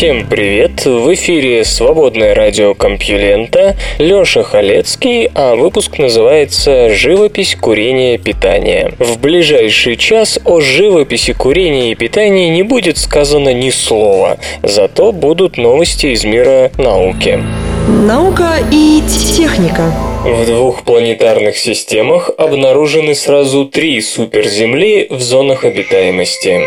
Всем привет! В эфире свободное радио Компьюлента, Лёша Халецкий, а выпуск называется «Живопись курения и питания». В ближайший час о живописи курения и питания не будет сказано ни слова, зато будут новости из мира науки. Наука и техника. В двух планетарных системах обнаружены сразу три суперземли в зонах обитаемости.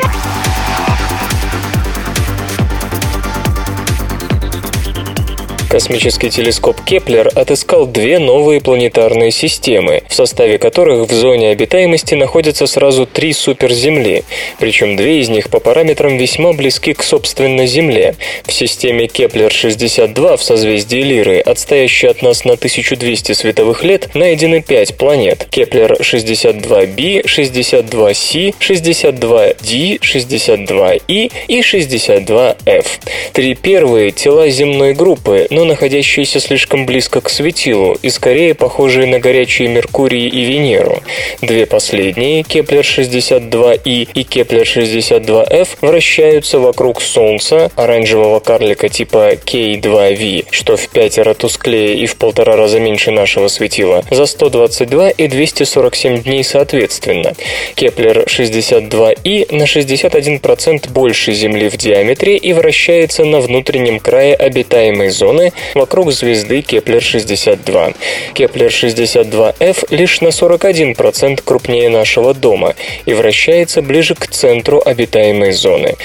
Космический телескоп Кеплер отыскал две новые планетарные системы, в составе которых в зоне обитаемости находятся сразу три суперземли, причем две из них по параметрам весьма близки к собственно Земле. В системе Кеплер-62 в созвездии Лиры, отстоящей от нас на 1200 световых лет, найдены пять планет – Кеплер-62b, 62c, 62d, 62e и 62f. Три первые – тела земной группы, но находящиеся слишком близко к светилу и скорее похожие на горячие Меркурий и Венеру. Две последние, Кеплер-62e и Кеплер-62f, вращаются вокруг Солнца, оранжевого карлика типа K2V, что в пятеро тусклее и в полтора раза меньше нашего светила, за 122 и 247 дней соответственно. Кеплер-62e на 61% больше Земли в диаметре и вращается на внутреннем крае обитаемой зоны вокруг звезды Кеплер-62. Кеплер-62f лишь на 41% крупнее нашего дома и вращается ближе к центру обитаемой зоны.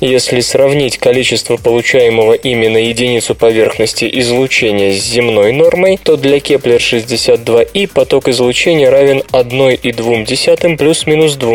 Если сравнить количество получаемого ими на единицу поверхности излучения с земной нормой, то для Кеплер-62e поток излучения равен 1,2 плюс-минус 2,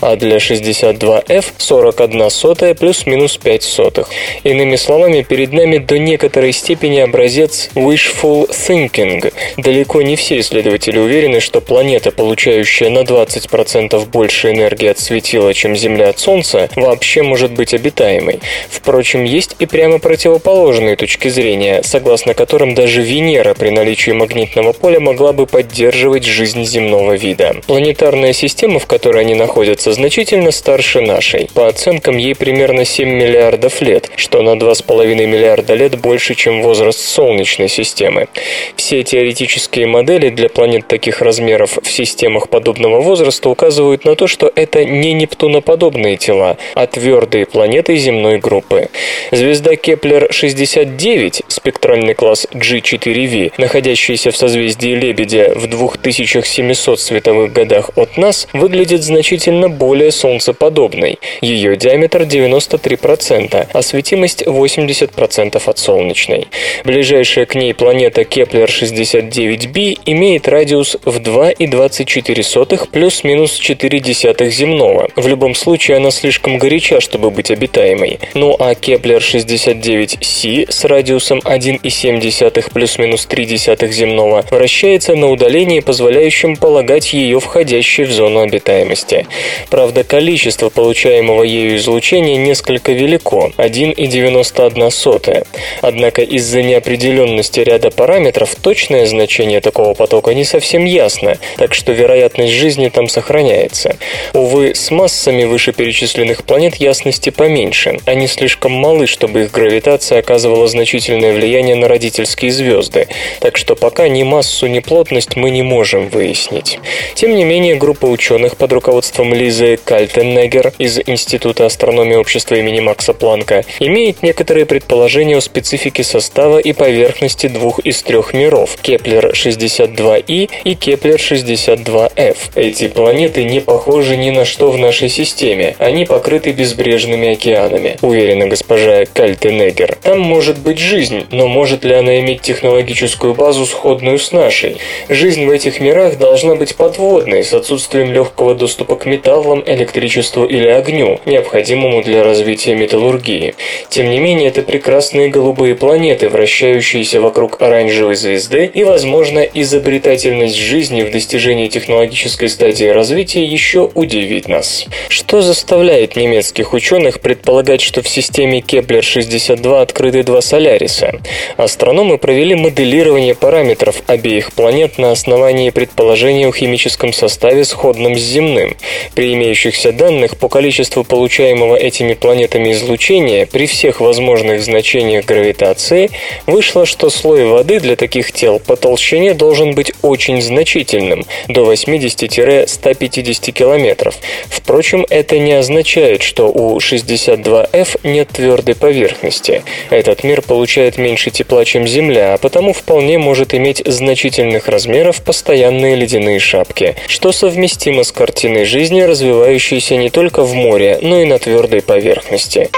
а для 62f 41 сотая плюс-минус 5 сотых. Иными словами, перед нами до некоторой степени образец wishful thinking. Далеко не все исследователи уверены, что планета, получающая на 20% больше энергии от светила, чем Земля от Солнца, вообще может быть обитаемой. Впрочем, есть и прямо противоположные точки зрения, согласно которым даже Венера при наличии магнитного поля могла бы поддерживать жизнь земного вида. Планетарная система, в которой они находятся, значительно старше нашей. По оценкам, ей примерно 7 миллиардов лет, что на 2,5 миллиарда лет больше, чем возраст Солнечной системы. Все теоретические модели для планет таких размеров в системах подобного возраста указывают на то, что это не нептуноподобные тела, а твердые планеты земной группы. Звезда Кеплер-69, спектральный класс G4V, находящаяся в созвездии Лебедя в 2700 световых годах от нас, выглядит значительно более солнцеподобной. Ее диаметр 93%, а светимость 80% от солнечной. Ближайшая к ней планета Кеплер-69b имеет радиус в 2,24 плюс-минус 4 десятых земного. В любом случае она слишком горяча, чтобы быть обитаемой. Ну а Кеплер-69c с радиусом 1,7 плюс-минус 3 десятых земного вращается на удалении, позволяющем полагать ее входящей в зону обитаемости. Правда, количество получаемого ею излучения несколько велико – 1,91. Однако из-за неопределенности ряда параметров точное значение такого потока не совсем ясно, так что вероятность жизни там сохраняется. Увы, с массами вышеперечисленных планет ясности поменьше. Они слишком малы, чтобы их гравитация оказывала значительное влияние на родительские звезды, так что пока ни массу, ни плотность мы не можем выяснить. Тем не менее, группа ученых под руководством Лизы Кальтеннегер из Института астрономии общества имени Макса Планка имеет некоторые предположения о специфике состава состава и поверхности двух из трех миров – Кеплер-62e и Кеплер-62f. Эти планеты не похожи ни на что в нашей системе, они покрыты безбрежными океанами, уверена госпожа Кальтенегер. Там может быть жизнь, но может ли она иметь технологическую базу, сходную с нашей? Жизнь в этих мирах должна быть подводной, с отсутствием легкого доступа к металлам, электричеству или огню, необходимому для развития металлургии. Тем не менее, это прекрасные голубые планеты, вращающиеся вокруг оранжевой звезды, и, возможно, изобретательность жизни в достижении технологической стадии развития еще удивит нас. Что заставляет немецких ученых предполагать, что в системе Кеплер-62 открыты два Соляриса? Астрономы провели моделирование параметров обеих планет на основании предположений о химическом составе, сходном с земным. При имеющихся данных по количеству получаемого этими планетами излучения при всех возможных значениях гравитации вышло, что слой воды для таких тел по толщине должен быть очень значительным – до 80-150 километров. Впрочем, это не означает, что у 62F нет твердой поверхности. Этот мир получает меньше тепла, чем Земля, а потому вполне может иметь значительных размеров постоянные ледяные шапки, что совместимо с картиной жизни, развивающейся не только в море, но и на твердой поверхности.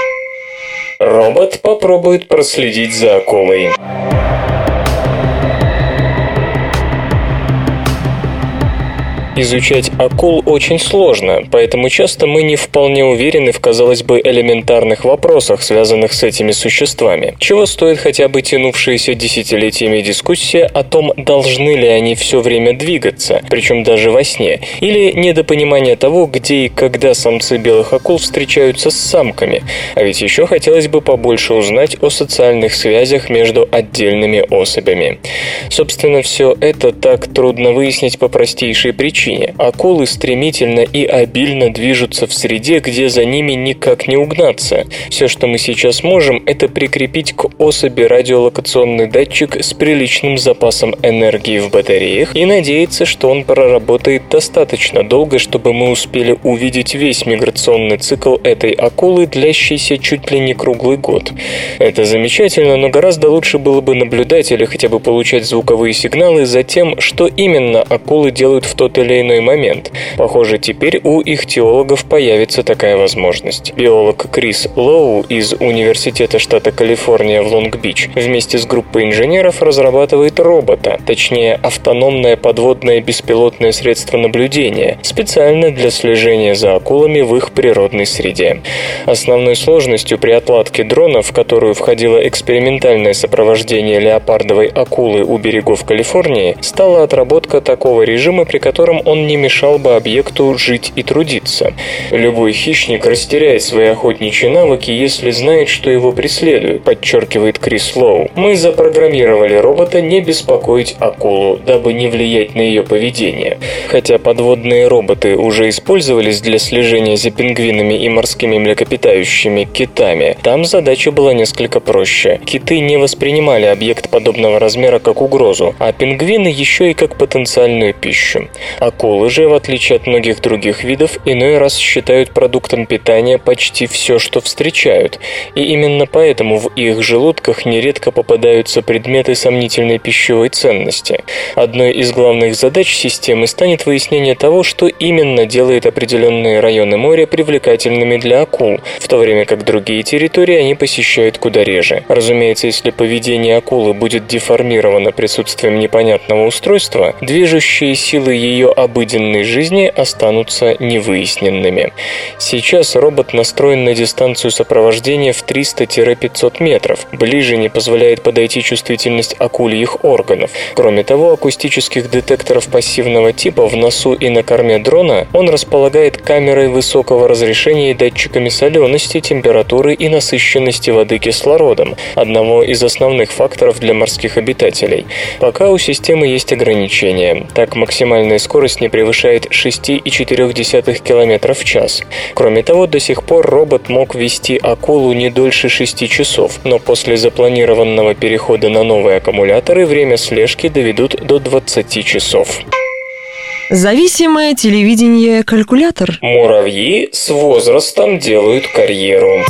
Робот попробует проследить за акулой. Изучать акул очень сложно, поэтому часто мы не вполне уверены в, казалось бы, элементарных вопросах, связанных с этими существами. Чего стоит хотя бы тянувшаяся десятилетиями дискуссия о том, должны ли они все время двигаться, причем даже во сне, или недопонимание того, где и когда самцы белых акул встречаются с самками. А ведь еще хотелось бы побольше узнать о социальных связях между отдельными особями. Собственно, все это так трудно выяснить по простейшей причине причине. Акулы стремительно и обильно движутся в среде, где за ними никак не угнаться. Все, что мы сейчас можем, это прикрепить к особи радиолокационный датчик с приличным запасом энергии в батареях и надеяться, что он проработает достаточно долго, чтобы мы успели увидеть весь миграционный цикл этой акулы, длящийся чуть ли не круглый год. Это замечательно, но гораздо лучше было бы наблюдать или хотя бы получать звуковые сигналы за тем, что именно акулы делают в тот или или иной момент. Похоже, теперь у их теологов появится такая возможность. Биолог Крис Лоу из Университета штата Калифорния в Лонг-Бич вместе с группой инженеров разрабатывает робота, точнее автономное подводное беспилотное средство наблюдения, специально для слежения за акулами в их природной среде. Основной сложностью при отладке дрона, в которую входило экспериментальное сопровождение леопардовой акулы у берегов Калифорнии, стала отработка такого режима, при котором он не мешал бы объекту жить и трудиться. Любой хищник растеряет свои охотничьи навыки, если знает, что его преследуют, подчеркивает Крис Лоу. Мы запрограммировали робота не беспокоить акулу, дабы не влиять на ее поведение. Хотя подводные роботы уже использовались для слежения за пингвинами и морскими млекопитающими китами, там задача была несколько проще. Киты не воспринимали объект подобного размера как угрозу, а пингвины еще и как потенциальную пищу. Акулы же, в отличие от многих других видов, иной раз считают продуктом питания почти все, что встречают, и именно поэтому в их желудках нередко попадаются предметы сомнительной пищевой ценности. Одной из главных задач системы станет выяснение того, что именно делает определенные районы моря привлекательными для акул, в то время как другие территории они посещают куда реже. Разумеется, если поведение акулы будет деформировано присутствием непонятного устройства, движущие силы ее обыденной жизни останутся невыясненными. Сейчас робот настроен на дистанцию сопровождения в 300-500 метров. Ближе не позволяет подойти чувствительность акульих органов. Кроме того, акустических детекторов пассивного типа в носу и на корме дрона он располагает камерой высокого разрешения и датчиками солености, температуры и насыщенности воды кислородом, одного из основных факторов для морских обитателей. Пока у системы есть ограничения. Так, максимальная скорость скорость не превышает 6,4 км в час. Кроме того, до сих пор робот мог вести акулу не дольше 6 часов, но после запланированного перехода на новые аккумуляторы время слежки доведут до 20 часов. Зависимое телевидение-калькулятор. Муравьи с возрастом делают карьеру.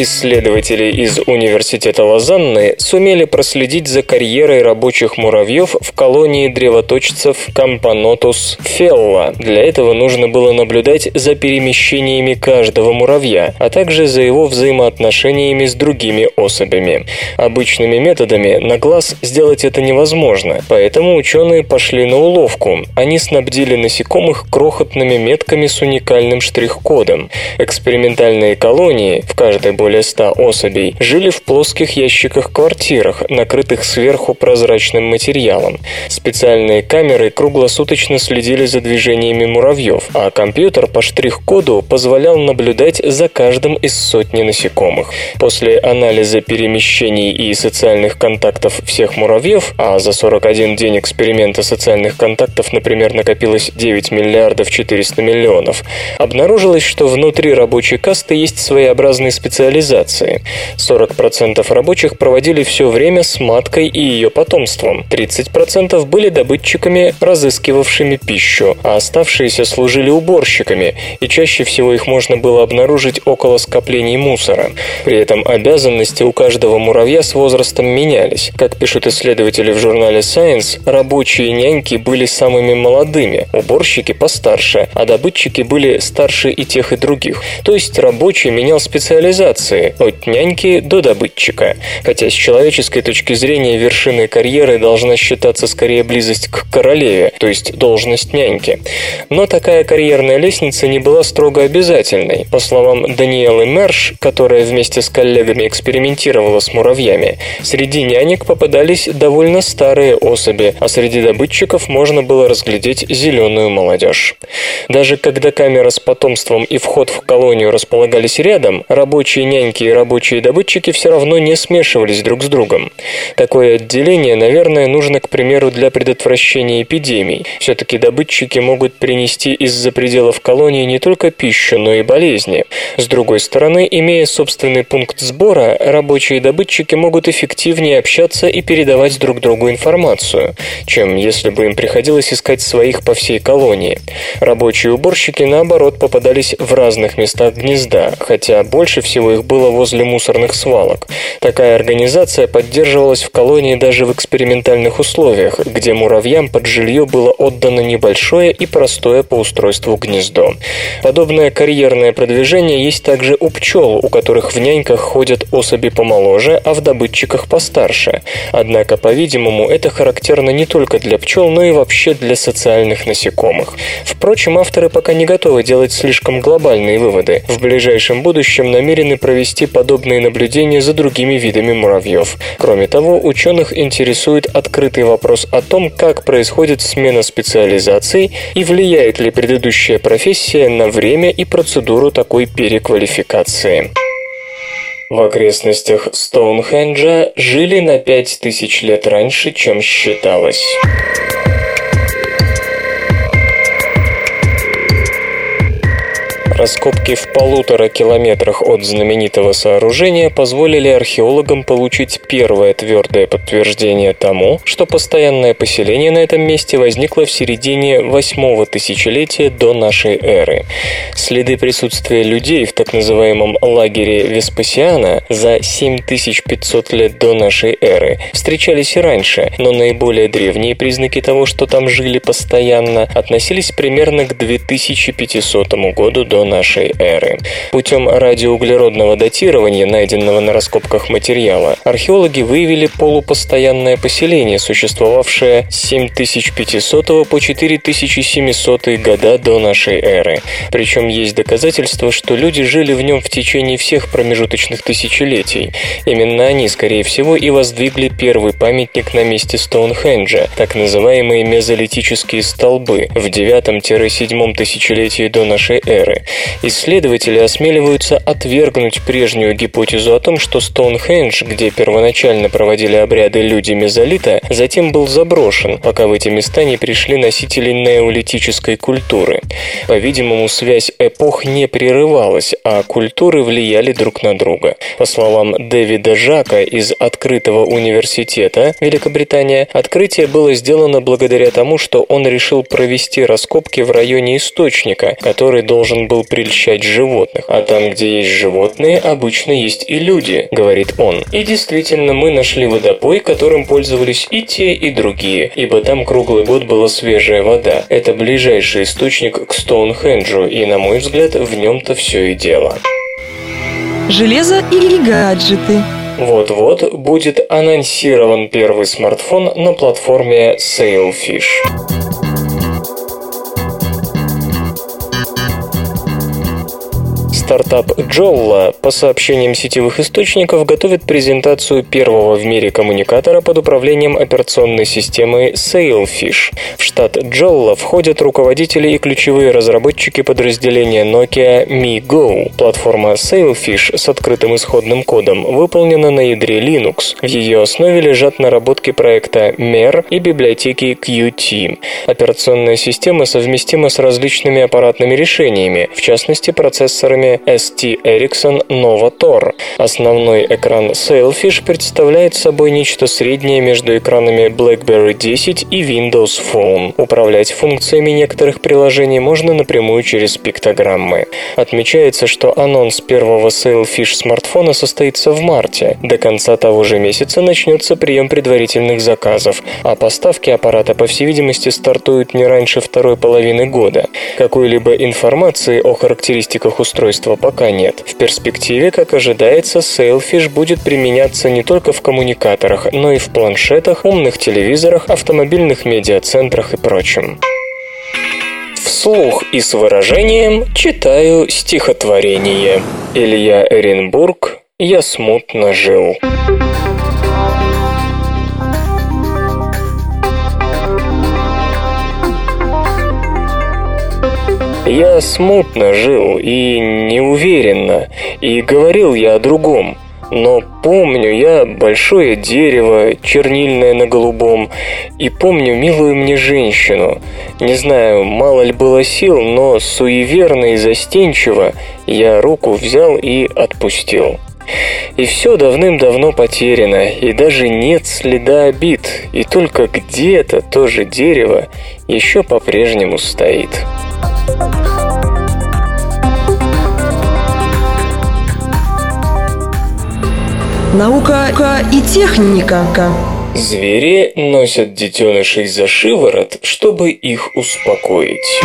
Исследователи из Университета Лозанны сумели проследить за карьерой рабочих муравьев в колонии древоточцев Кампанотус фелла. Для этого нужно было наблюдать за перемещениями каждого муравья, а также за его взаимоотношениями с другими особями. Обычными методами на глаз сделать это невозможно, поэтому ученые пошли на уловку. Они снабдили насекомых крохотными метками с уникальным штрих-кодом. Экспериментальные колонии, в каждой более 100 особей, жили в плоских ящиках-квартирах, накрытых сверху прозрачным материалом. Специальные камеры круглосуточно следили за движениями муравьев, а компьютер по штрих-коду позволял наблюдать за каждым из сотни насекомых. После анализа перемещений и социальных контактов всех муравьев, а за 41 день эксперимента социальных контактов, например, накопилось 9 миллиардов 400 миллионов, обнаружилось, что внутри рабочей касты есть своеобразные специализации. 40% рабочих проводили все время с маткой и ее потомством, 30% были добытчиками, разыскивавшими пищу, а оставшиеся служили уборщиками, и чаще всего их можно было обнаружить около скоплений мусора. При этом обязанности у каждого муравья с возрастом менялись. Как пишут исследователи в журнале Science, рабочие няньки были самыми молодыми, уборщики постарше, а добытчики были старше и тех, и других. То есть рабочий менял специализации от няньки до добытчика. Хотя с человеческой точки зрения вершиной карьеры должна считаться скорее близость к королеве, то есть должность няньки. Но такая карьерная лестница не была строго обязательной. По словам Даниэлы Мерш, которая вместе с коллегами экспериментировала с муравьями, среди нянек попадались довольно старые особи, а среди добытчиков можно было разглядеть зеленую молодежь. Даже когда камера с потомством и вход в колонию располагались рядом, рабочие няньки и рабочие добытчики все равно не смешивались друг с другом. Такое отделение, наверное, нужно, к примеру, для предотвращения эпидемий. Все-таки добытчики могут принести из-за пределов колонии не только пищу, но и болезни. С другой стороны, имея собственный пункт сбора, рабочие добытчики могут эффективнее общаться и передавать друг другу информацию, чем если бы им приходилось искать своих по всей колонии. Рабочие уборщики, наоборот, попадались в разных местах гнезда, хотя больше всего их было возле мусорных свалок. Такая организация поддерживалась в колонии даже в экспериментальных условиях, где муравьям под жилье было отдано небольшое и простое по устройству гнездо. Подобное карьерное продвижение есть также у пчел, у которых в няньках ходят особи помоложе, а в добытчиках постарше. Однако, по-видимому, это характерно не только для пчел, но и вообще для социальных насекомых. Впрочем, авторы пока не готовы делать слишком глобальные выводы. В ближайшем будущем намерены провести подобные наблюдения за другими видами муравьев. Кроме того, ученых интересует открытый вопрос о том, как происходит смена специализаций и влияет ли предыдущая профессия на время и процедуру такой переквалификации. В окрестностях Стоунхенджа жили на пять тысяч лет раньше, чем считалось. Раскопки в полутора километрах от знаменитого сооружения позволили археологам получить первое твердое подтверждение тому, что постоянное поселение на этом месте возникло в середине восьмого тысячелетия до нашей эры. Следы присутствия людей в так называемом лагере Веспасиана за 7500 лет до нашей эры встречались и раньше, но наиболее древние признаки того, что там жили постоянно, относились примерно к 2500 году до нашей эры. Путем радиоуглеродного датирования, найденного на раскопках материала, археологи выявили полупостоянное поселение, существовавшее с 7500 по 4700 года до нашей эры. Причем есть доказательства, что люди жили в нем в течение всех промежуточных тысячелетий. Именно они, скорее всего, и воздвигли первый памятник на месте Стоунхенджа, так называемые мезолитические столбы, в 9-7 тысячелетии до нашей эры. Исследователи осмеливаются отвергнуть прежнюю гипотезу о том, что Стоунхендж, где первоначально проводили обряды люди мезолита, затем был заброшен, пока в эти места не пришли носители неолитической культуры. По-видимому, связь эпох не прерывалась, а культуры влияли друг на друга. По словам Дэвида Жака из Открытого университета Великобритания, открытие было сделано благодаря тому, что он решил провести раскопки в районе источника, который должен был прельщать животных. А там, где есть животные, обычно есть и люди, говорит он. И действительно, мы нашли водопой, которым пользовались и те, и другие, ибо там круглый год была свежая вода. Это ближайший источник к Стоунхенджу, и, на мой взгляд, в нем-то все и дело. Железо или гаджеты? Вот-вот будет анонсирован первый смартфон на платформе Sailfish. Стартап Jolla, по сообщениям сетевых источников, готовит презентацию первого в мире коммуникатора под управлением операционной системы Sailfish. В штат Jolla входят руководители и ключевые разработчики подразделения Nokia MiGo. Платформа Sailfish с открытым исходным кодом выполнена на ядре Linux. В ее основе лежат наработки проекта MER и библиотеки Qt. Операционная система совместима с различными аппаратными решениями, в частности процессорами ST Ericsson Nova Tor. Основной экран Sailfish представляет собой нечто среднее между экранами BlackBerry 10 и Windows Phone. Управлять функциями некоторых приложений можно напрямую через пиктограммы. Отмечается, что анонс первого Sailfish смартфона состоится в марте. До конца того же месяца начнется прием предварительных заказов, а поставки аппарата, по всей видимости, стартуют не раньше второй половины года. Какой-либо информации о характеристиках устройства устройства пока нет. В перспективе, как ожидается, Sailfish будет применяться не только в коммуникаторах, но и в планшетах, умных телевизорах, автомобильных медиацентрах и прочем. Вслух и с выражением читаю стихотворение. Илья Эренбург «Я смутно жил». Я смутно жил и неуверенно, и говорил я о другом. Но помню я большое дерево, чернильное на голубом, и помню милую мне женщину. Не знаю, мало ли было сил, но суеверно и застенчиво я руку взял и отпустил. И все давным-давно потеряно, и даже нет следа обид, и только где-то то же дерево еще по-прежнему стоит. Наука и техника. Звери носят детенышей за шиворот, чтобы их успокоить.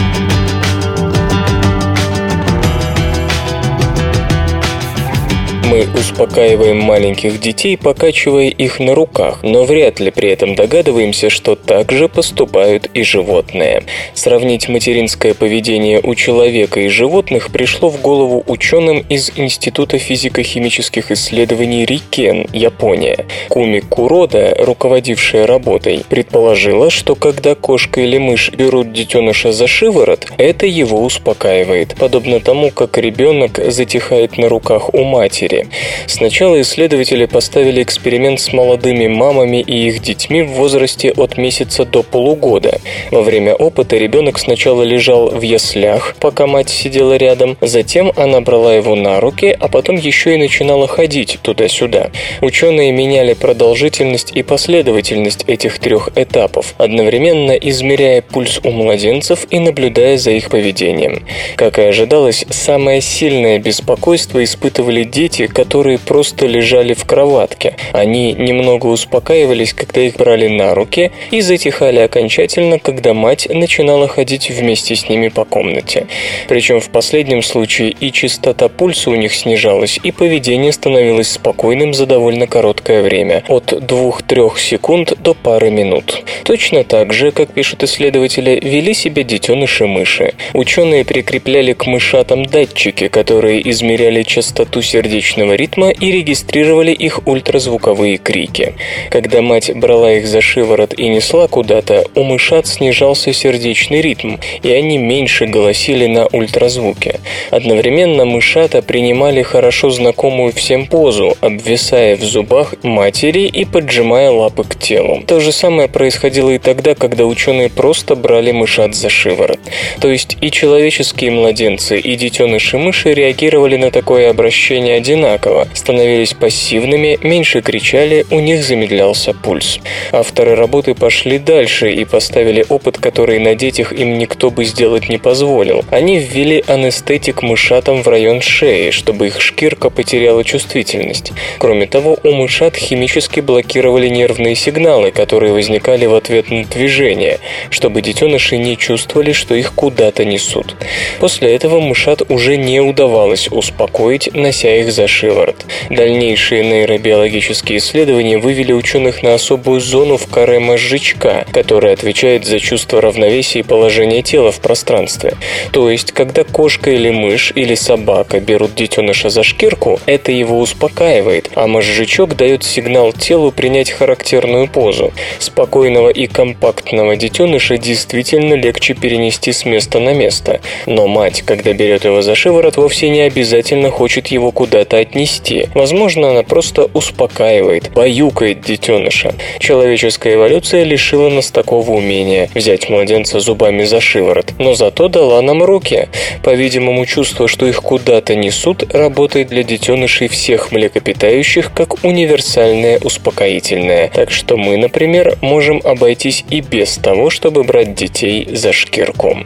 Мы успокаиваем маленьких детей, покачивая их на руках, но вряд ли при этом догадываемся, что так же поступают и животные. Сравнить материнское поведение у человека и животных пришло в голову ученым из Института физико-химических исследований Рикен, Япония. Куми Курода, руководившая работой, предположила, что когда кошка или мышь берут детеныша за шиворот, это его успокаивает, подобно тому, как ребенок затихает на руках у матери. Сначала исследователи поставили эксперимент с молодыми мамами и их детьми в возрасте от месяца до полугода. Во время опыта ребенок сначала лежал в яслях, пока мать сидела рядом, затем она брала его на руки, а потом еще и начинала ходить туда-сюда. Ученые меняли продолжительность и последовательность этих трех этапов, одновременно измеряя пульс у младенцев и наблюдая за их поведением. Как и ожидалось, самое сильное беспокойство испытывали дети, которые просто лежали в кроватке. Они немного успокаивались, когда их брали на руки, и затихали окончательно, когда мать начинала ходить вместе с ними по комнате. Причем в последнем случае и частота пульса у них снижалась, и поведение становилось спокойным за довольно короткое время, от 2-3 секунд до пары минут. Точно так же, как пишут исследователи, вели себя детеныши мыши. Ученые прикрепляли к мышатам датчики, которые измеряли частоту сердечного сердечного ритма и регистрировали их ультразвуковые крики. Когда мать брала их за шиворот и несла куда-то, у мышат снижался сердечный ритм, и они меньше голосили на ультразвуке. Одновременно мышата принимали хорошо знакомую всем позу, обвисая в зубах матери и поджимая лапы к телу. То же самое происходило и тогда, когда ученые просто брали мышат за шиворот. То есть и человеческие младенцы, и детеныши мыши реагировали на такое обращение одинаково, одинаково, становились пассивными, меньше кричали, у них замедлялся пульс. Авторы работы пошли дальше и поставили опыт, который на детях им никто бы сделать не позволил. Они ввели анестетик мышатам в район шеи, чтобы их шкирка потеряла чувствительность. Кроме того, у мышат химически блокировали нервные сигналы, которые возникали в ответ на движение, чтобы детеныши не чувствовали, что их куда-то несут. После этого мышат уже не удавалось успокоить, нося их за шиворот. Дальнейшие нейробиологические исследования вывели ученых на особую зону в коре мозжечка, которая отвечает за чувство равновесия и положения тела в пространстве. То есть, когда кошка или мышь или собака берут детеныша за шкирку, это его успокаивает, а мозжечок дает сигнал телу принять характерную позу. Спокойного и компактного детеныша действительно легче перенести с места на место. Но мать, когда берет его за шиворот, вовсе не обязательно хочет его куда-то отнести. Возможно, она просто успокаивает, баюкает детеныша. Человеческая эволюция лишила нас такого умения взять младенца зубами за шиворот, но зато дала нам руки. По-видимому, чувство, что их куда-то несут, работает для детенышей всех млекопитающих как универсальное успокоительное. Так что мы, например, можем обойтись и без того, чтобы брать детей за шкирку.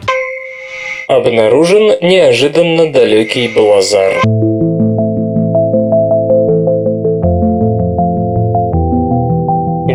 Обнаружен неожиданно далекий блазар.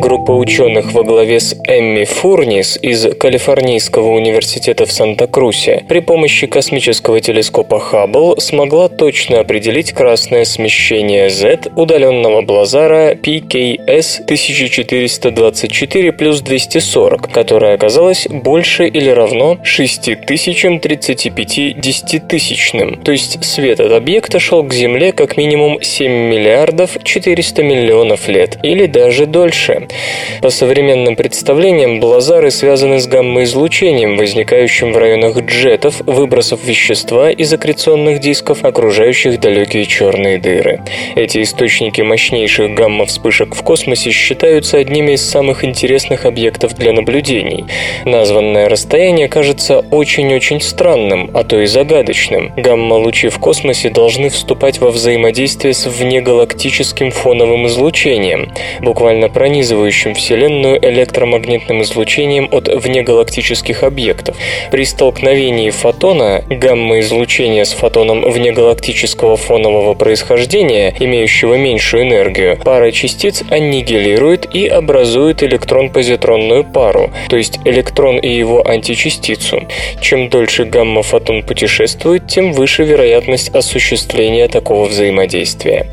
Группа ученых во главе с Эмми Фурнис из Калифорнийского университета в Санта-Крусе при помощи космического телескопа Хаббл смогла точно определить красное смещение Z удаленного блазара PKS 1424 плюс 240, которое оказалось больше или равно 6035 десятитысячным. То есть свет от объекта шел к Земле как минимум 7 миллиардов 400 миллионов лет, или даже дольше. По современным представлениям, блазары связаны с гамма-излучением, возникающим в районах джетов, выбросов вещества из аккреционных дисков, окружающих далекие черные дыры. Эти источники мощнейших гамма-вспышек в космосе считаются одними из самых интересных объектов для наблюдений. Названное расстояние кажется очень-очень странным, а то и загадочным. Гамма-лучи в космосе должны вступать во взаимодействие с внегалактическим фоновым излучением, буквально пронизывая пронизывающим Вселенную электромагнитным излучением от внегалактических объектов. При столкновении фотона гамма-излучения с фотоном внегалактического фонового происхождения, имеющего меньшую энергию, пара частиц аннигилирует и образует электрон-позитронную пару, то есть электрон и его античастицу. Чем дольше гамма-фотон путешествует, тем выше вероятность осуществления такого взаимодействия.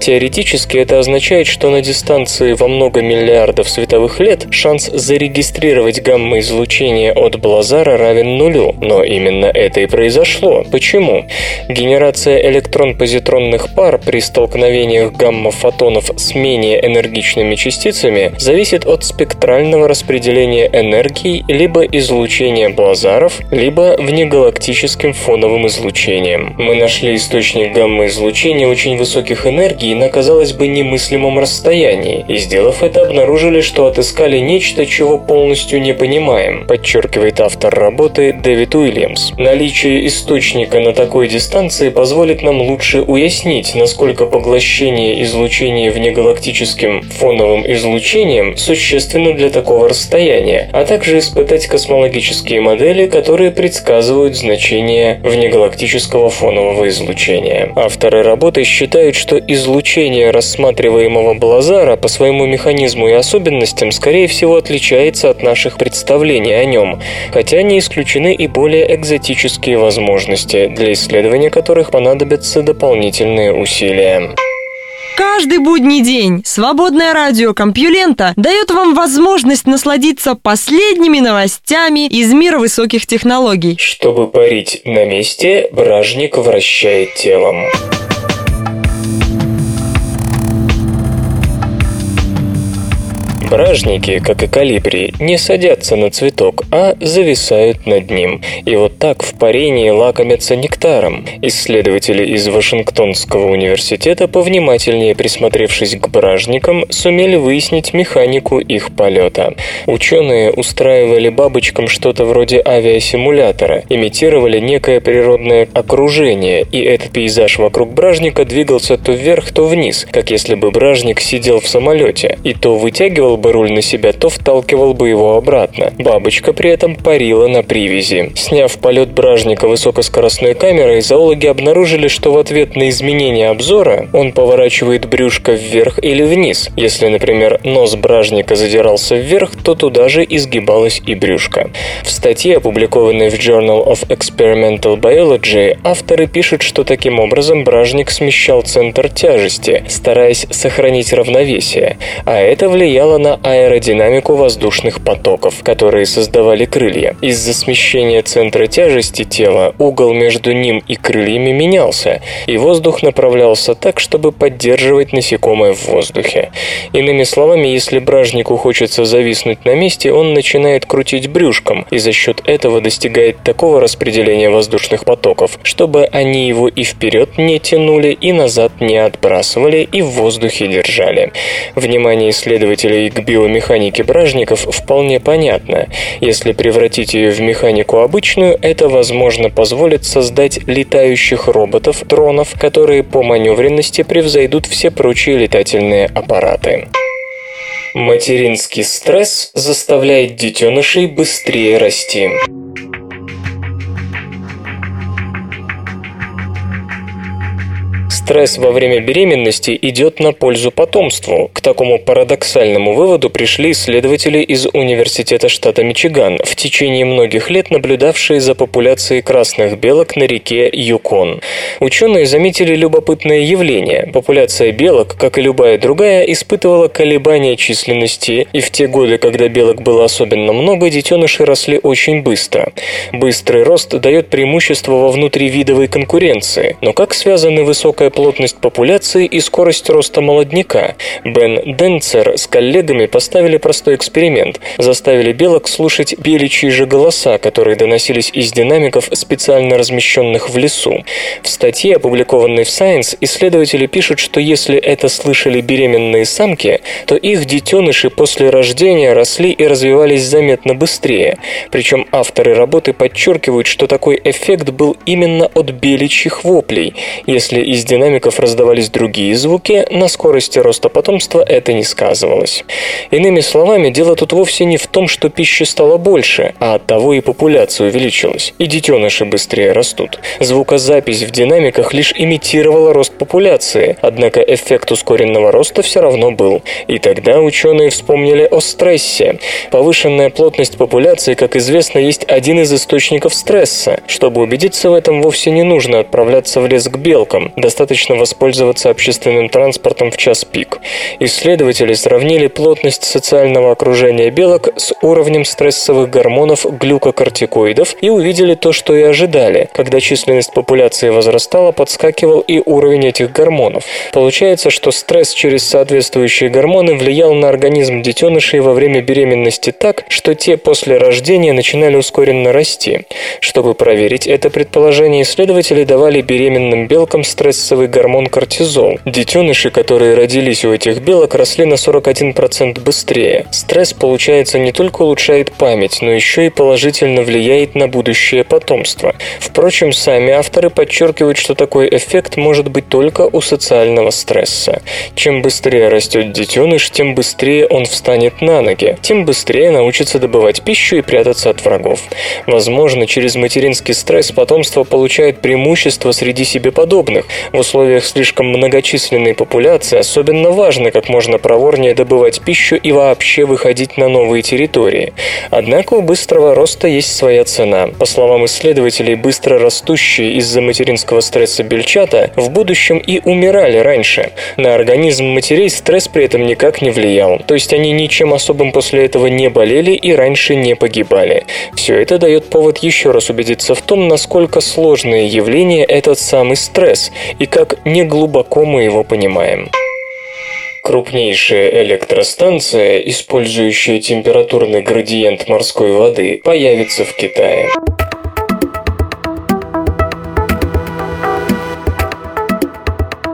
Теоретически это означает, что на дистанции во много миллионов миллиардов световых лет шанс зарегистрировать гамма-излучение от Блазара равен нулю. Но именно это и произошло. Почему? Генерация электрон-позитронных пар при столкновениях гамма-фотонов с менее энергичными частицами зависит от спектрального распределения энергии либо излучения блазаров, либо внегалактическим фоновым излучением. Мы нашли источник гамма-излучения очень высоких энергий на, казалось бы, немыслимом расстоянии, и сделав это, обнаружили, что отыскали нечто, чего полностью не понимаем, подчеркивает автор работы Дэвид Уильямс. Наличие источника на такой дистанции позволит нам лучше уяснить, насколько поглощение излучения внегалактическим фоновым излучением существенно для такого расстояния, а также испытать космологические модели, которые предсказывают значение внегалактического фонового излучения. Авторы работы считают, что излучение рассматриваемого Блазара по своему механизму и особенностям, скорее всего, отличается от наших представлений о нем, хотя не исключены и более экзотические возможности, для исследования которых понадобятся дополнительные усилия. Каждый будний день свободное радио Компьюлента дает вам возможность насладиться последними новостями из мира высоких технологий. Чтобы парить на месте, бражник вращает телом. Бражники, как и калибри, не садятся на цветок, а зависают над ним. И вот так в парении лакомятся нектаром. Исследователи из Вашингтонского университета, повнимательнее присмотревшись к бражникам, сумели выяснить механику их полета. Ученые устраивали бабочкам что-то вроде авиасимулятора, имитировали некое природное окружение, и этот пейзаж вокруг бражника двигался то вверх, то вниз, как если бы бражник сидел в самолете, и то вытягивал бы руль на себя, то вталкивал бы его обратно. Бабочка при этом парила на привязи. Сняв полет бражника высокоскоростной камерой, зоологи обнаружили, что в ответ на изменение обзора он поворачивает брюшко вверх или вниз. Если, например, нос бражника задирался вверх, то туда же изгибалось и брюшко. В статье, опубликованной в Journal of Experimental Biology, авторы пишут, что таким образом бражник смещал центр тяжести, стараясь сохранить равновесие, а это влияло на аэродинамику воздушных потоков, которые создавали крылья. Из-за смещения центра тяжести тела угол между ним и крыльями менялся, и воздух направлялся так, чтобы поддерживать насекомое в воздухе. Иными словами, если бражнику хочется зависнуть на месте, он начинает крутить брюшком и за счет этого достигает такого распределения воздушных потоков, чтобы они его и вперед не тянули, и назад не отбрасывали, и в воздухе держали. Внимание исследователей к биомеханике бражников вполне понятно. Если превратить ее в механику обычную, это, возможно, позволит создать летающих роботов, дронов, которые по маневренности превзойдут все прочие летательные аппараты. Материнский стресс заставляет детенышей быстрее расти. Стресс во время беременности идет на пользу потомству. К такому парадоксальному выводу пришли исследователи из Университета штата Мичиган, в течение многих лет наблюдавшие за популяцией красных белок на реке Юкон. Ученые заметили любопытное явление. Популяция белок, как и любая другая, испытывала колебания численности, и в те годы, когда белок было особенно много, детеныши росли очень быстро. Быстрый рост дает преимущество во внутривидовой конкуренции, но как связаны высокая плотность популяции и скорость роста молодняка. Бен Денцер с коллегами поставили простой эксперимент. Заставили белок слушать беличьи же голоса, которые доносились из динамиков, специально размещенных в лесу. В статье, опубликованной в Science, исследователи пишут, что если это слышали беременные самки, то их детеныши после рождения росли и развивались заметно быстрее. Причем авторы работы подчеркивают, что такой эффект был именно от беличьих воплей. Если из динамиков раздавались другие звуки, на скорости роста потомства это не сказывалось. Иными словами, дело тут вовсе не в том, что пищи стало больше, а от того и популяция увеличилась, и детеныши быстрее растут. Звукозапись в динамиках лишь имитировала рост популяции, однако эффект ускоренного роста все равно был. И тогда ученые вспомнили о стрессе. Повышенная плотность популяции, как известно, есть один из источников стресса. Чтобы убедиться в этом, вовсе не нужно отправляться в лес к белкам. Достаточно достаточно воспользоваться общественным транспортом в час пик. Исследователи сравнили плотность социального окружения белок с уровнем стрессовых гормонов глюкокортикоидов и увидели то, что и ожидали. Когда численность популяции возрастала, подскакивал и уровень этих гормонов. Получается, что стресс через соответствующие гормоны влиял на организм детенышей во время беременности так, что те после рождения начинали ускоренно расти. Чтобы проверить это предположение, исследователи давали беременным белкам стрессовые стрессовый гормон кортизол. Детеныши, которые родились у этих белок, росли на 41% быстрее. Стресс, получается, не только улучшает память, но еще и положительно влияет на будущее потомство. Впрочем, сами авторы подчеркивают, что такой эффект может быть только у социального стресса. Чем быстрее растет детеныш, тем быстрее он встанет на ноги, тем быстрее научится добывать пищу и прятаться от врагов. Возможно, через материнский стресс потомство получает преимущество среди себе подобных, в условиях слишком многочисленной популяции особенно важно как можно проворнее добывать пищу и вообще выходить на новые территории. Однако у быстрого роста есть своя цена. По словам исследователей, быстро растущие из-за материнского стресса бельчата в будущем и умирали раньше. На организм матерей стресс при этом никак не влиял. То есть они ничем особым после этого не болели и раньше не погибали. Все это дает повод еще раз убедиться в том, насколько сложное явление этот самый стресс как неглубоко мы его понимаем. Крупнейшая электростанция, использующая температурный градиент морской воды, появится в Китае.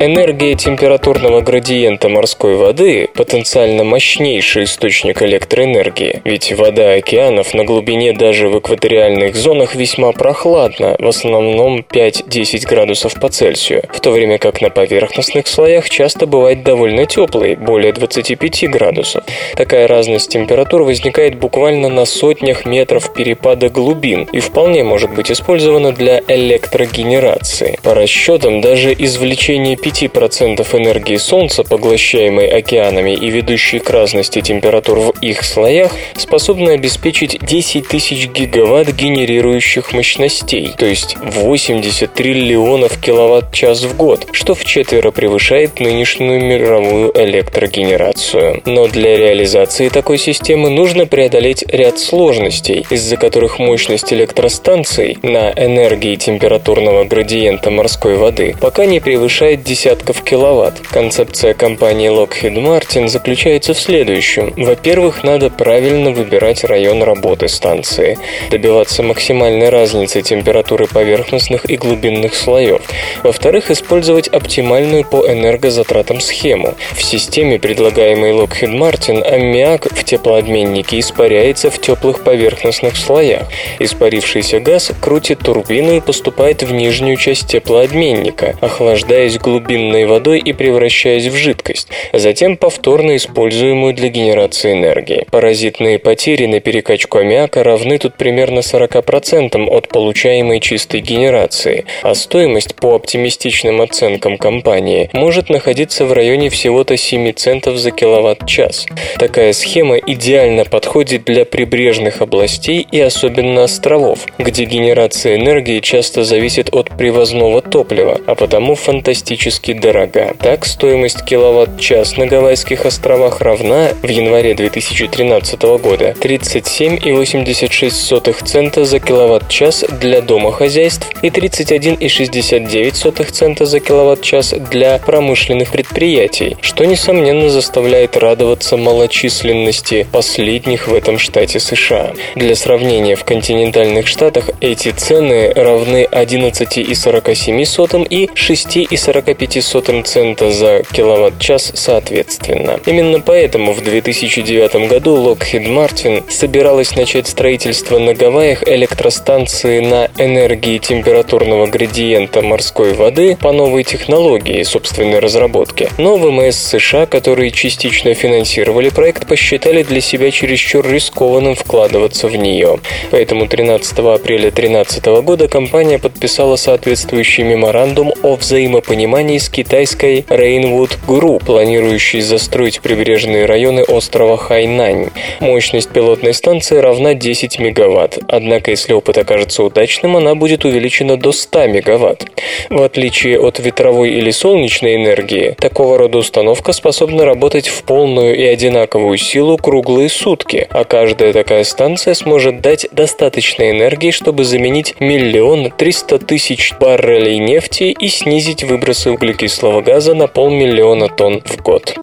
Энергия температурного градиента морской воды – потенциально мощнейший источник электроэнергии, ведь вода океанов на глубине даже в экваториальных зонах весьма прохладна, в основном 5-10 градусов по Цельсию, в то время как на поверхностных слоях часто бывает довольно теплой, более 25 градусов. Такая разность температур возникает буквально на сотнях метров перепада глубин и вполне может быть использована для электрогенерации. По расчетам, даже извлечение 5% энергии Солнца, поглощаемой океанами и ведущей к разности температур в их слоях, способны обеспечить 10 тысяч гигаватт генерирующих мощностей, то есть 80 триллионов киловатт-час в год, что в четверо превышает нынешнюю мировую электрогенерацию. Но для реализации такой системы нужно преодолеть ряд сложностей, из-за которых мощность электростанций на энергии температурного градиента морской воды пока не превышает 10 десятков киловатт. Концепция компании Lockheed Martin заключается в следующем. Во-первых, надо правильно выбирать район работы станции, добиваться максимальной разницы температуры поверхностных и глубинных слоев. Во-вторых, использовать оптимальную по энергозатратам схему. В системе, предлагаемой Lockheed Martin, аммиак в теплообменнике испаряется в теплых поверхностных слоях. Испарившийся газ крутит турбину и поступает в нижнюю часть теплообменника, охлаждаясь глубинным глубинной водой и превращаясь в жидкость, затем повторно используемую для генерации энергии. Паразитные потери на перекачку аммиака равны тут примерно 40% от получаемой чистой генерации, а стоимость по оптимистичным оценкам компании может находиться в районе всего-то 7 центов за киловатт-час. Такая схема идеально подходит для прибрежных областей и особенно островов, где генерация энергии часто зависит от привозного топлива, а потому фантастически критически дорога. Так, стоимость киловатт-час на Гавайских островах равна в январе 2013 года 37,86 цента за киловатт-час для домохозяйств и 31,69 цента за киловатт-час для промышленных предприятий, что, несомненно, заставляет радоваться малочисленности последних в этом штате США. Для сравнения, в континентальных штатах эти цены равны 11,47 и 6,45 0,05 цента за киловатт-час соответственно. Именно поэтому в 2009 году Lockheed Martin собиралась начать строительство на Гавайях электростанции на энергии температурного градиента морской воды по новой технологии собственной разработки. Но ВМС США, которые частично финансировали проект, посчитали для себя чересчур рискованным вкладываться в нее. Поэтому 13 апреля 2013 года компания подписала соответствующий меморандум о взаимопонимании с китайской Rainwood Group, планирующей застроить прибрежные районы острова Хайнань. Мощность пилотной станции равна 10 мегаватт, однако если опыт окажется удачным, она будет увеличена до 100 мегаватт. В отличие от ветровой или солнечной энергии, такого рода установка способна работать в полную и одинаковую силу круглые сутки, а каждая такая станция сможет дать достаточно энергии, чтобы заменить миллион триста тысяч баррелей нефти и снизить выбросы углекислого газа на полмиллиона тонн в год.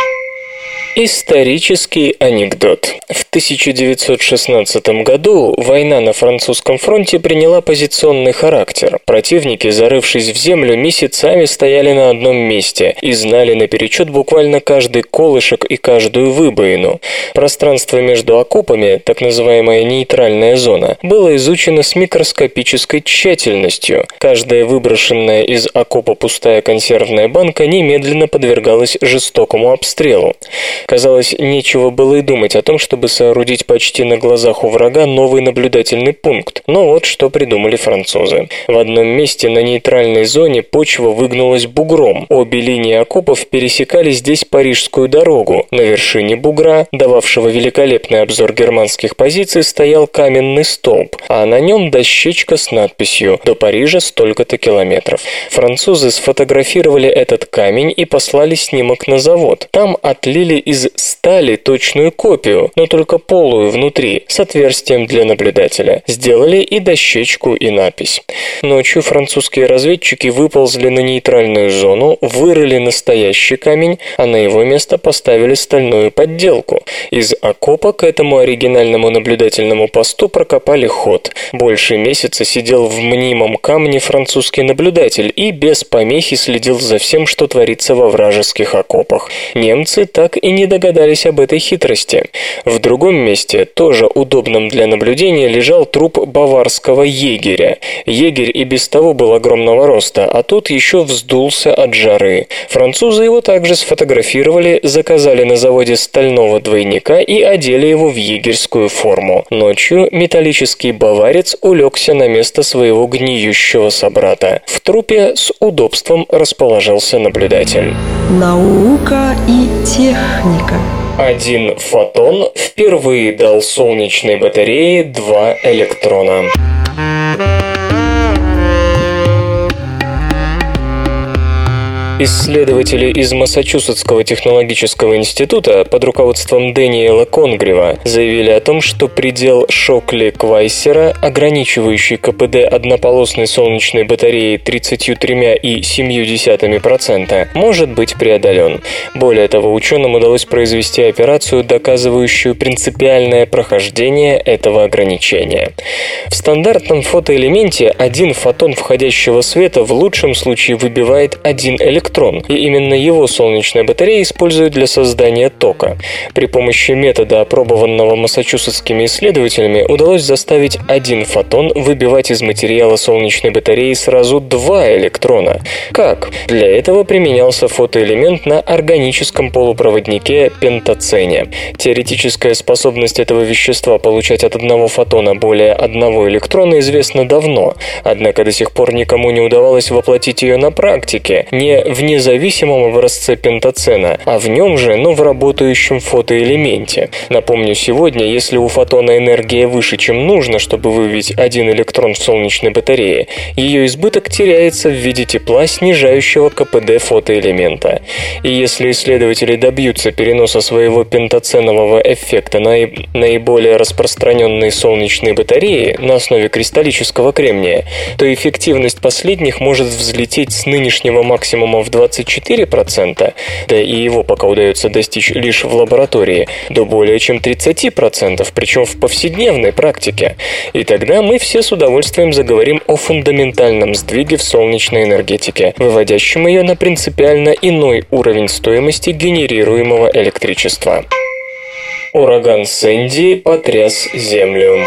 Исторический анекдот. В 1916 году война на французском фронте приняла позиционный характер. Противники, зарывшись в землю, месяцами стояли на одном месте и знали наперечет буквально каждый колышек и каждую выбоину. Пространство между окопами, так называемая нейтральная зона, было изучено с микроскопической тщательностью. Каждая выброшенная из окопа пустая консервная банка немедленно подвергалась жестокому обстрелу. Казалось, нечего было и думать о том, чтобы соорудить почти на глазах у врага новый наблюдательный пункт. Но вот что придумали французы. В одном месте на нейтральной зоне почва выгнулась бугром. Обе линии окопов пересекали здесь Парижскую дорогу. На вершине бугра, дававшего великолепный обзор германских позиций, стоял каменный столб, а на нем дощечка с надписью «До Парижа столько-то километров». Французы сфотографировали этот камень и послали снимок на завод. Там отлили из из стали точную копию, но только полую внутри, с отверстием для наблюдателя. Сделали и дощечку, и надпись. Ночью французские разведчики выползли на нейтральную зону, вырыли настоящий камень, а на его место поставили стальную подделку. Из окопа к этому оригинальному наблюдательному посту прокопали ход. Больше месяца сидел в мнимом камне французский наблюдатель и без помехи следил за всем, что творится во вражеских окопах. Немцы так и не догадались об этой хитрости. В другом месте, тоже удобном для наблюдения, лежал труп баварского егеря. Егерь и без того был огромного роста, а тут еще вздулся от жары. Французы его также сфотографировали, заказали на заводе стального двойника и одели его в егерскую форму. Ночью металлический баварец улегся на место своего гниющего собрата. В трупе с удобством расположился наблюдатель. Наука и техника. Один фотон впервые дал солнечной батарее два электрона. Исследователи из Массачусетского технологического института под руководством Дэниела Конгрева заявили о том, что предел Шокли-Квайсера, ограничивающий КПД однополосной солнечной батареи 33,7%, может быть преодолен. Более того, ученым удалось произвести операцию, доказывающую принципиальное прохождение этого ограничения. В стандартном фотоэлементе один фотон входящего света в лучшем случае выбивает один электрон, электрон, и именно его солнечная батарея используют для создания тока. При помощи метода, опробованного массачусетскими исследователями, удалось заставить один фотон выбивать из материала солнечной батареи сразу два электрона. Как? Для этого применялся фотоэлемент на органическом полупроводнике пентацене. Теоретическая способность этого вещества получать от одного фотона более одного электрона известна давно, однако до сих пор никому не удавалось воплотить ее на практике, не в независимом образце пентацена, а в нем же, но в работающем фотоэлементе. Напомню, сегодня, если у фотона энергия выше, чем нужно, чтобы вывести один электрон в солнечной батарее, ее избыток теряется в виде тепла, снижающего КПД фотоэлемента. И если исследователи добьются переноса своего пентаценового эффекта на наиболее распространенные солнечные батареи на основе кристаллического кремния, то эффективность последних может взлететь с нынешнего максимума в 24%, да и его пока удается достичь лишь в лаборатории, до более чем 30%, причем в повседневной практике. И тогда мы все с удовольствием заговорим о фундаментальном сдвиге в солнечной энергетике, выводящем ее на принципиально иной уровень стоимости генерируемого электричества. Ураган Сэнди потряс Землю.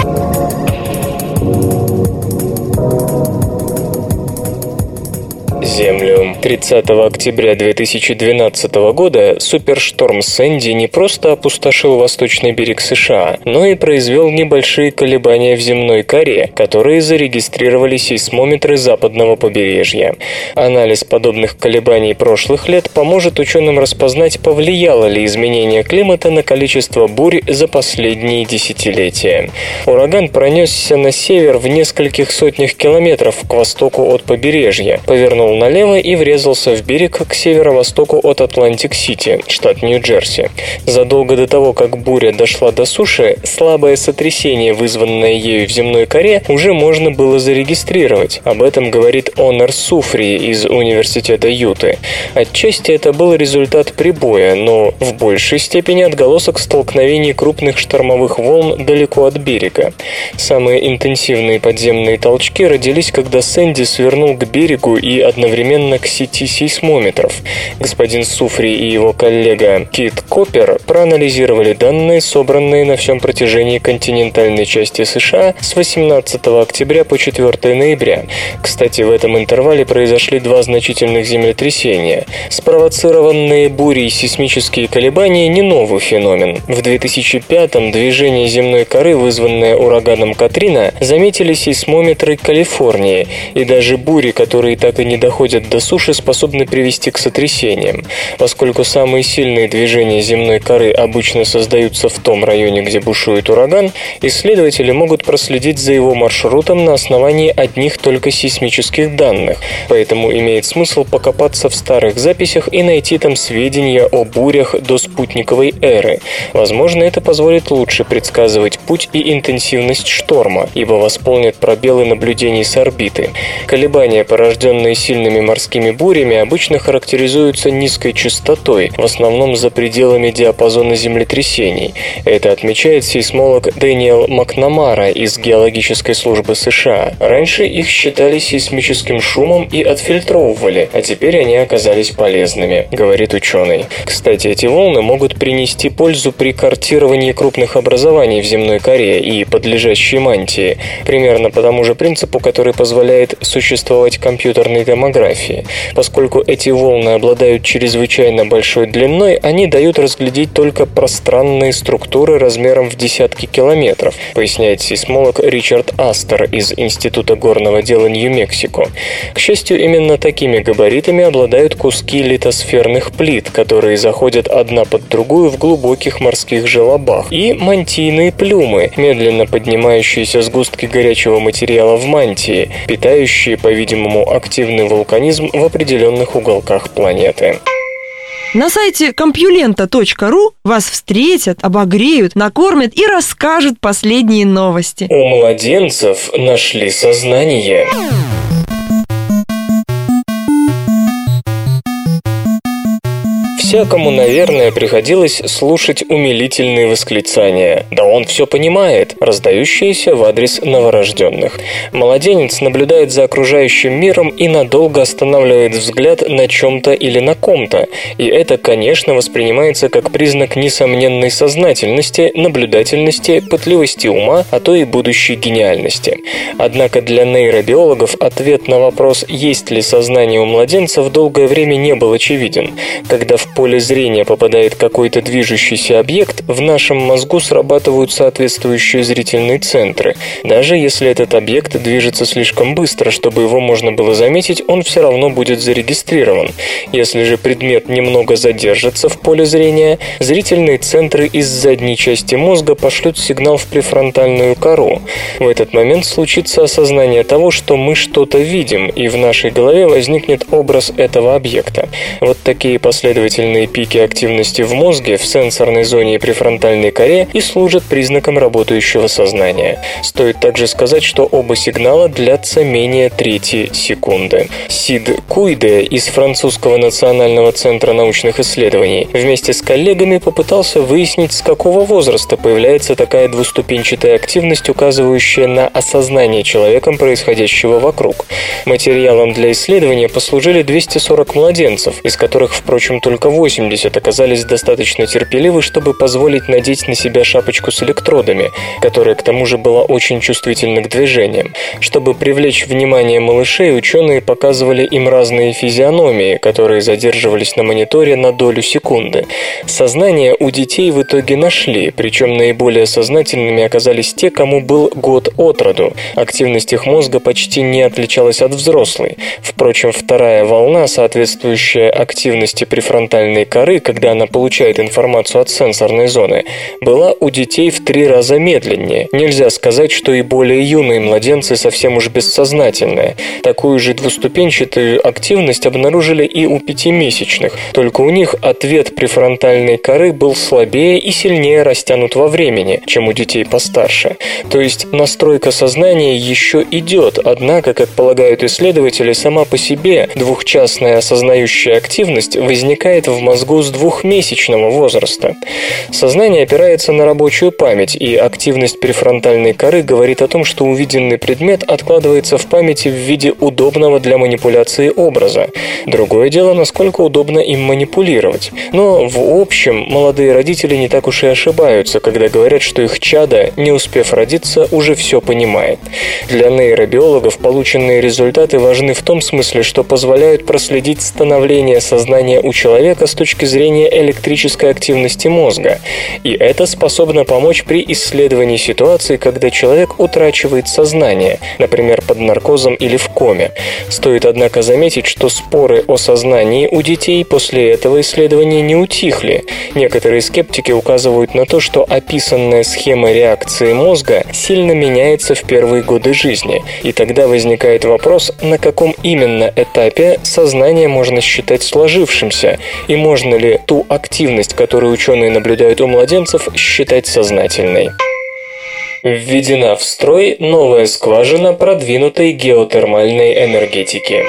Землю. 30 октября 2012 года супершторм Сэнди не просто опустошил восточный берег США, но и произвел небольшие колебания в земной коре, которые зарегистрировали сейсмометры западного побережья. Анализ подобных колебаний прошлых лет поможет ученым распознать, повлияло ли изменение климата на количество бурь за последние десятилетия. Ураган пронесся на север в нескольких сотнях километров к востоку от побережья, повернул налево и врезался в берег к северо-востоку от Атлантик-Сити, штат Нью-Джерси. Задолго до того, как буря дошла до суши, слабое сотрясение, вызванное ею в земной коре, уже можно было зарегистрировать. Об этом говорит Онор Суфри из Университета Юты. Отчасти это был результат прибоя, но в большей степени отголосок столкновений крупных штормовых волн далеко от берега. Самые интенсивные подземные толчки родились, когда Сэнди свернул к берегу и одновременно к северу 10 сейсмометров. Господин Суфри и его коллега Кит Коппер проанализировали данные, собранные на всем протяжении континентальной части США с 18 октября по 4 ноября. Кстати, в этом интервале произошли два значительных землетрясения. Спровоцированные бурей сейсмические колебания не новый феномен. В 2005-м движение земной коры, вызванное ураганом Катрина, заметили сейсмометры Калифорнии, и даже бури, которые так и не доходят до суши, больше способны привести к сотрясениям. Поскольку самые сильные движения земной коры обычно создаются в том районе, где бушует ураган, исследователи могут проследить за его маршрутом на основании одних только сейсмических данных, поэтому имеет смысл покопаться в старых записях и найти там сведения о бурях до спутниковой эры. Возможно, это позволит лучше предсказывать путь и интенсивность шторма, ибо восполнит пробелы наблюдений с орбиты. Колебания, порожденные сильными морскими бурями, обычно характеризуются низкой частотой, в основном за пределами диапазона землетрясений. Это отмечает сейсмолог Дэниел Макнамара из Геологической службы США. Раньше их считали сейсмическим шумом и отфильтровывали, а теперь они оказались полезными, говорит ученый. Кстати, эти волны могут принести пользу при картировании крупных образований в земной коре и подлежащей мантии, примерно по тому же принципу, который позволяет существовать компьютерной томографии. Поскольку эти волны обладают чрезвычайно большой длиной, они дают разглядеть только пространные структуры размером в десятки километров, поясняет сейсмолог Ричард Астер из Института горного дела Нью-Мексико. К счастью, именно такими габаритами обладают куски литосферных плит, которые заходят одна под другую в глубоких морских желобах, и мантийные плюмы, медленно поднимающиеся сгустки горячего материала в мантии, питающие, по-видимому, активный вулканизм в определенных уголках планеты. На сайте компьюлента.ру вас встретят, обогреют, накормят и расскажут последние новости. У младенцев нашли сознание. Всякому, наверное, приходилось слушать умилительные восклицания. «Да он все понимает», раздающиеся в адрес новорожденных. Младенец наблюдает за окружающим миром и надолго останавливает взгляд на чем-то или на ком-то. И это, конечно, воспринимается как признак несомненной сознательности, наблюдательности, пытливости ума, а то и будущей гениальности. Однако для нейробиологов ответ на вопрос, есть ли сознание у младенцев, долгое время не был очевиден. Когда в поле зрения попадает какой-то движущийся объект, в нашем мозгу срабатывают соответствующие зрительные центры. Даже если этот объект движется слишком быстро, чтобы его можно было заметить, он все равно будет зарегистрирован. Если же предмет немного задержится в поле зрения, зрительные центры из задней части мозга пошлют сигнал в префронтальную кору. В этот момент случится осознание того, что мы что-то видим, и в нашей голове возникнет образ этого объекта. Вот такие последовательные Сильные пики активности в мозге, в сенсорной зоне и префронтальной коре и служат признаком работающего сознания. Стоит также сказать, что оба сигнала длятся менее трети секунды. Сид Куйде из Французского национального центра научных исследований вместе с коллегами попытался выяснить, с какого возраста появляется такая двуступенчатая активность, указывающая на осознание человеком происходящего вокруг. Материалом для исследования послужили 240 младенцев, из которых, впрочем, только 80 оказались достаточно терпеливы, чтобы позволить надеть на себя шапочку с электродами, которая к тому же была очень чувствительна к движениям. Чтобы привлечь внимание малышей, ученые показывали им разные физиономии, которые задерживались на мониторе на долю секунды. Сознание у детей в итоге нашли, причем наиболее сознательными оказались те, кому был год от роду. Активность их мозга почти не отличалась от взрослой. Впрочем, вторая волна, соответствующая активности префронтальной префронтальной коры, когда она получает информацию от сенсорной зоны, была у детей в три раза медленнее. Нельзя сказать, что и более юные младенцы совсем уж бессознательные. Такую же двуступенчатую активность обнаружили и у пятимесячных, только у них ответ префронтальной коры был слабее и сильнее растянут во времени, чем у детей постарше. То есть настройка сознания еще идет, однако, как полагают исследователи, сама по себе двухчастная осознающая активность возникает в мозгу с двухмесячного возраста. Сознание опирается на рабочую память, и активность префронтальной коры говорит о том, что увиденный предмет откладывается в памяти в виде удобного для манипуляции образа. Другое дело, насколько удобно им манипулировать. Но в общем, молодые родители не так уж и ошибаются, когда говорят, что их чада, не успев родиться, уже все понимает. Для нейробиологов полученные результаты важны в том смысле, что позволяют проследить становление сознания у человека с точки зрения электрической активности мозга. И это способно помочь при исследовании ситуации, когда человек утрачивает сознание, например, под наркозом или в коме. Стоит, однако, заметить, что споры о сознании у детей после этого исследования не утихли. Некоторые скептики указывают на то, что описанная схема реакции мозга сильно меняется в первые годы жизни, и тогда возникает вопрос, на каком именно этапе сознание можно считать сложившимся, и можно ли ту активность, которую ученые наблюдают у младенцев, считать сознательной. Введена в строй новая скважина продвинутой геотермальной энергетики.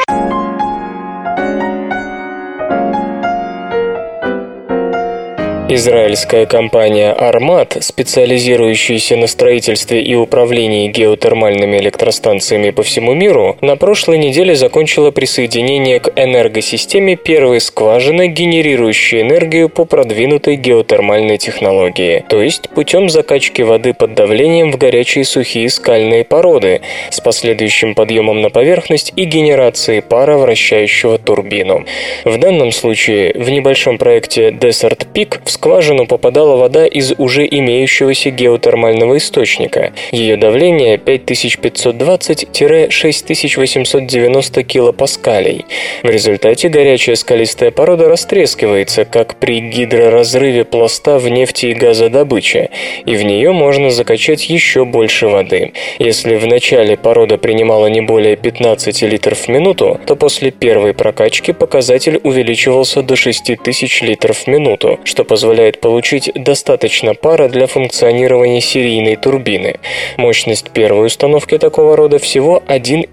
Израильская компания «Армат», специализирующаяся на строительстве и управлении геотермальными электростанциями по всему миру, на прошлой неделе закончила присоединение к энергосистеме первой скважины, генерирующей энергию по продвинутой геотермальной технологии, то есть путем закачки воды под давлением в горячие сухие скальные породы с последующим подъемом на поверхность и генерацией пара, вращающего турбину. В данном случае в небольшом проекте Desert Peak в скважину попадала вода из уже имеющегося геотермального источника. Ее давление 5520-6890 килопаскалей. В результате горячая скалистая порода растрескивается, как при гидроразрыве пласта в нефти и газодобыче, и в нее можно закачать еще больше воды. Если в начале порода принимала не более 15 литров в минуту, то после первой прокачки показатель увеличивался до 6000 литров в минуту, что позволяет позволяет получить достаточно пара для функционирования серийной турбины. Мощность первой установки такого рода всего 1,7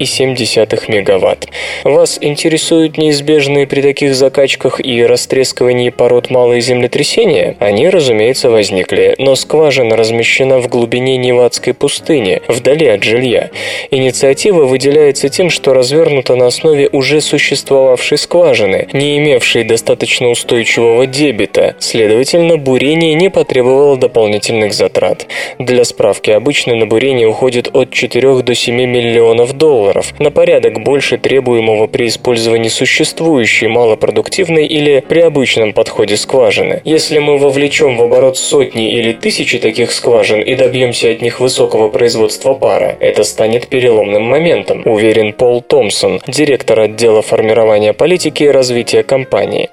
МВт. Вас интересуют неизбежные при таких закачках и растрескивании пород малые землетрясения? Они, разумеется, возникли, но скважина размещена в глубине Невадской пустыни, вдали от жилья. Инициатива выделяется тем, что развернута на основе уже существовавшей скважины, не имевшей достаточно устойчивого дебита, следовательно, Следовательно, бурение не потребовало дополнительных затрат. Для справки, обычно на бурение уходит от 4 до 7 миллионов долларов, на порядок больше требуемого при использовании существующей малопродуктивной или при обычном подходе скважины. Если мы вовлечем в оборот сотни или тысячи таких скважин и добьемся от них высокого производства пара, это станет переломным моментом, уверен Пол Томпсон, директор отдела формирования политики и развития компании.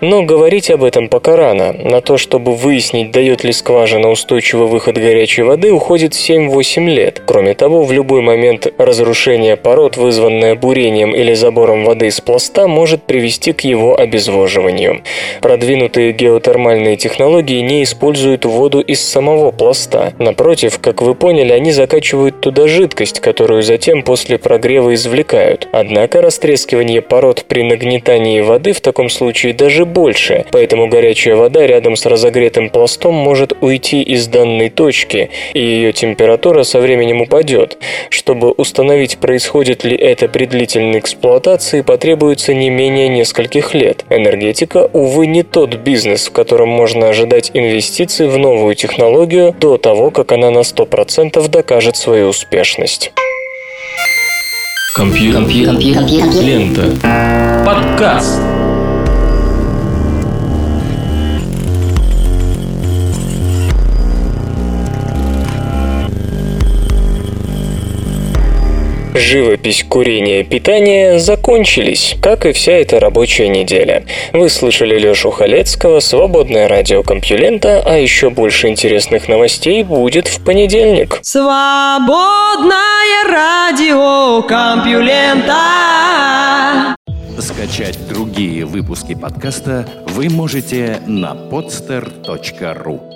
Но говорить об этом пока рано. На то, чтобы выяснить, дает ли скважина устойчивый выход горячей воды, уходит 7-8 лет. Кроме того, в любой момент разрушение пород, вызванное бурением или забором воды из пласта, может привести к его обезвоживанию. Продвинутые геотермальные технологии не используют воду из самого пласта. Напротив, как вы поняли, они закачивают туда жидкость, которую затем после прогрева извлекают. Однако растрескивание пород при нагнетании воды в таком случае даже больше, поэтому горячая вода рядом рядом с разогретым пластом может уйти из данной точки, и ее температура со временем упадет. Чтобы установить, происходит ли это при длительной эксплуатации, потребуется не менее нескольких лет. Энергетика, увы, не тот бизнес, в котором можно ожидать инвестиций в новую технологию до того, как она на 100% докажет свою успешность. Компьютер. Компьютер. Лента. Подкаст. Живопись, курение, питание закончились, как и вся эта рабочая неделя. Вы слышали Лешу Халецкого, свободное радио Компьюлента, а еще больше интересных новостей будет в понедельник. Свободное радио Компьюлента. Скачать другие выпуски подкаста вы можете на podster.ru